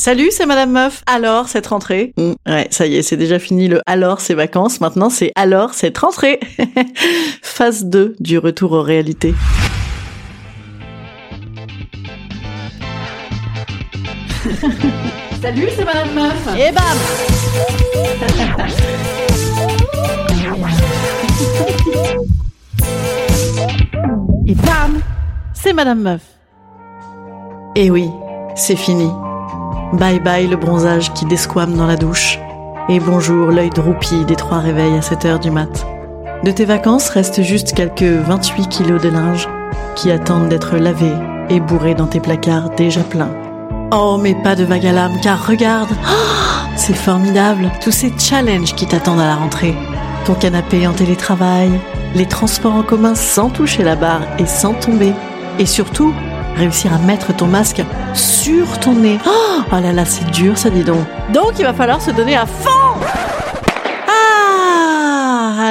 Salut, c'est Madame Meuf. Alors, cette rentrée Mm, Ouais, ça y est, c'est déjà fini le alors, c'est vacances. Maintenant, c'est alors, cette rentrée. Phase 2 du retour aux réalités. Salut, c'est Madame Meuf. Et bam Et bam C'est Madame Meuf. Et oui, c'est fini. Bye bye le bronzage qui desquame dans la douche. Et bonjour l'œil droupi des trois réveils à 7 heures du mat. De tes vacances restent juste quelques 28 kilos de linge qui attendent d'être lavés et bourrés dans tes placards déjà pleins. Oh, mais pas de vague à car regarde, c'est formidable, tous ces challenges qui t'attendent à la rentrée. Ton canapé en télétravail, les transports en commun sans toucher la barre et sans tomber. Et surtout, réussir à mettre ton masque sur ton nez. Oh, oh là là, c'est dur, ça dit donc. Donc, il va falloir se donner à fond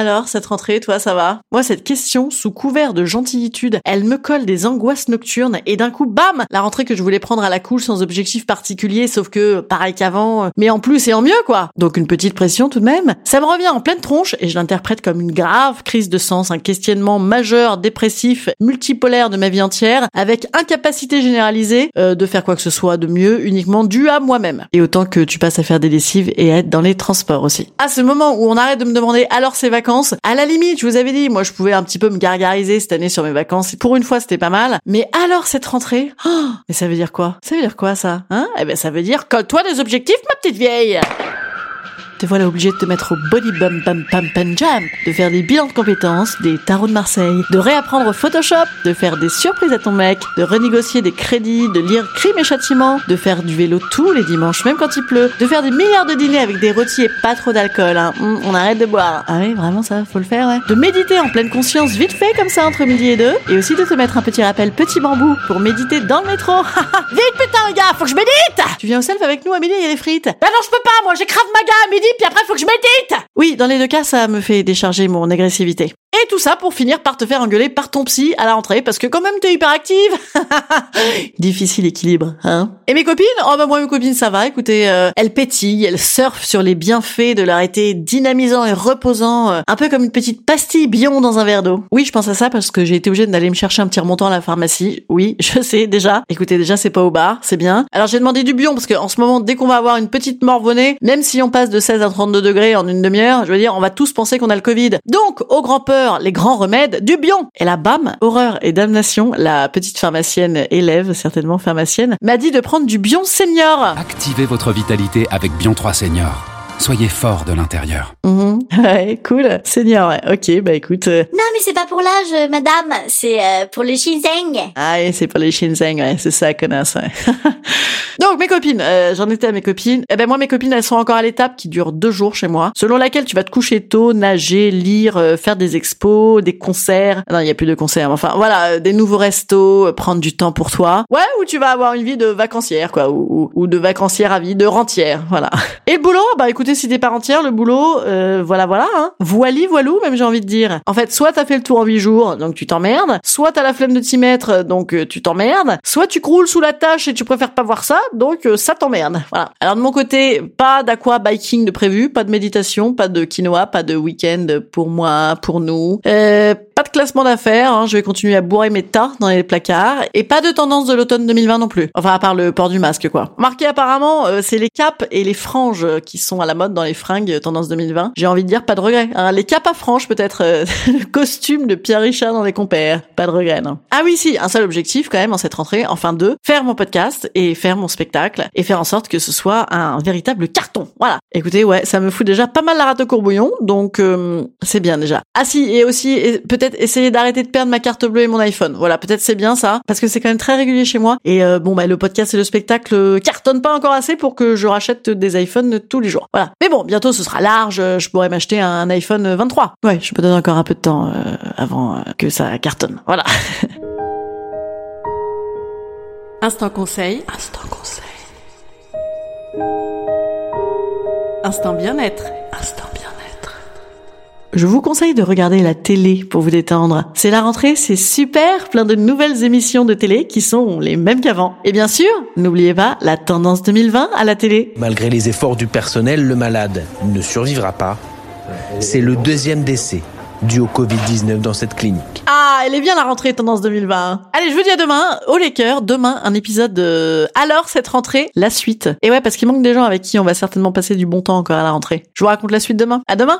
alors, cette rentrée, toi, ça va? Moi, cette question, sous couvert de gentillitude, elle me colle des angoisses nocturnes et d'un coup, bam La rentrée que je voulais prendre à la cool sans objectif particulier, sauf que, pareil qu'avant, euh, mais en plus et en mieux, quoi Donc une petite pression tout de même. Ça me revient en pleine tronche et je l'interprète comme une grave crise de sens, un questionnement majeur, dépressif, multipolaire de ma vie entière, avec incapacité généralisée euh, de faire quoi que ce soit de mieux, uniquement dû à moi-même. Et autant que tu passes à faire des lessives et à être dans les transports aussi. À ce moment où on arrête de me demander alors ces vacances, à la limite, je vous avais dit, moi je pouvais un petit peu me gargariser cette année sur mes vacances. Pour une fois, c'était pas mal. Mais alors cette rentrée, oh, mais ça veut dire quoi? Ça veut dire quoi ça Hein? Eh ben ça veut dire colle-toi des objectifs, ma petite vieille. Te voilà obligé de te mettre au body bum bum pam pam jam, de faire des bilans de compétences, des tarots de Marseille, de réapprendre Photoshop, de faire des surprises à ton mec, de renégocier des crédits, de lire Crime et Châtiment, de faire du vélo tous les dimanches, même quand il pleut, de faire des milliards de dîners avec des rôtis et pas trop d'alcool. Hein. Hum, on arrête de boire. Ah oui, vraiment ça, faut le faire, ouais. De méditer en pleine conscience vite fait comme ça entre midi et deux, et aussi de te mettre un petit rappel petit bambou pour méditer dans le métro. vite putain les gars, faut que je médite Tu viens au self avec nous à midi, il y a des frites. Bah non, je peux pas, moi j'ai crave maga à midi, puis après faut que je médite Oui, dans les deux cas, ça me fait décharger mon agressivité. Et tout ça pour finir par te faire engueuler par ton psy à la rentrée parce que quand même t'es hyper active. Difficile équilibre, hein. Et mes copines? Oh bah moi mes copines ça va, écoutez, euh, elles pétillent, elles surfent sur les bienfaits de leur été dynamisant et reposant, euh, un peu comme une petite pastille bion dans un verre d'eau. Oui, je pense à ça parce que j'ai été obligée d'aller me chercher un petit remontant à la pharmacie. Oui, je sais déjà. Écoutez, déjà c'est pas au bar, c'est bien. Alors j'ai demandé du bion parce que en ce moment, dès qu'on va avoir une petite morvonnée, même si on passe de 16 à 32 degrés en une demi-heure, je veux dire, on va tous penser qu'on a le Covid. Donc, au grand peur, les grands remèdes, du bion. Et là, bam, horreur et damnation, la petite pharmacienne élève, certainement pharmacienne, m'a dit de prendre du bion senior. Activez votre vitalité avec Bion 3 Senior. Soyez fort de l'intérieur. Mhm. Ouais, cool. Senior, ouais. Ok, bah écoute. euh, Non, mais c'est pas pour l'âge, euh, madame. C'est euh, pour le ginseng. Ah oui, c'est pour les Shinzeng, ouais, c'est ça, connasse, ouais. Donc, mes copines, euh, j'en étais à mes copines. Eh ben, moi, mes copines, elles sont encore à l'étape qui dure deux jours chez moi, selon laquelle tu vas te coucher tôt, nager, lire, euh, faire des expos, des concerts. Non, il y a plus de concerts, mais enfin, voilà, euh, des nouveaux restos, euh, prendre du temps pour toi. Ouais, ou tu vas avoir une vie de vacancière, quoi, ou, ou, ou de vacancière à vie, de rentière, voilà. Et le boulot, bah écoutez, si t'es pas rentière, le boulot, euh, voilà, voilà, hein. Voili, voilou, même j'ai envie de dire. En fait, soit t'as fait le tour en huit jours, donc tu t'emmerdes, soit t'as la flemme de t'y mettre, donc euh, tu t'emmerdes, soit tu croules sous la tâche et tu préfères pas voir ça, donc euh, ça t'emmerde. Voilà. Alors de mon côté, pas d'aqua biking de prévu, pas de méditation, pas de quinoa, pas de week-end pour moi, pour nous. Euh, pas de classement d'affaires, hein, je vais continuer à bourrer mes tas dans les placards. Et pas de tendance de l'automne 2020 non plus. Enfin, à part le port du masque, quoi. Marqué apparemment, euh, c'est les capes et les franges qui sont à la mode dans les fringues euh, tendance 2020. J'ai envie de dire, pas de regret. Hein. Les capes à franges, peut-être. euh, le costume de Pierre Richard dans les compères. Pas de regret, non. Ah oui, si, un seul objectif quand même en cette rentrée, enfin deux, faire mon podcast et faire mon spectacle et faire en sorte que ce soit un véritable carton. Voilà. Écoutez, ouais, ça me fout déjà pas mal la rate au courbouillon, donc c'est bien déjà. Ah si, et aussi et peut-être essayer d'arrêter de perdre ma carte bleue et mon iPhone. Voilà, peut-être c'est bien ça, parce que c'est quand même très régulier chez moi. Et euh, bon, bah le podcast et le spectacle euh, cartonnent pas encore assez pour que je rachète des iPhones tous les jours. Voilà. Mais bon, bientôt ce sera large, euh, je pourrais m'acheter un iPhone 23. Ouais, je me donne encore un peu de temps euh, avant euh, que ça cartonne. Voilà. Instant conseil. Instant conseil. Instant bien-être. Instant. Je vous conseille de regarder la télé pour vous détendre. C'est la rentrée, c'est super, plein de nouvelles émissions de télé qui sont les mêmes qu'avant. Et bien sûr, n'oubliez pas la tendance 2020 à la télé. Malgré les efforts du personnel, le malade ne survivra pas. C'est le deuxième décès dû au Covid-19 dans cette clinique. Ah, elle est bien la rentrée tendance 2020. Allez, je vous dis à demain. Au les cœurs, demain un épisode de Alors cette rentrée, la suite. Et ouais, parce qu'il manque des gens avec qui on va certainement passer du bon temps encore à la rentrée. Je vous raconte la suite demain. À demain.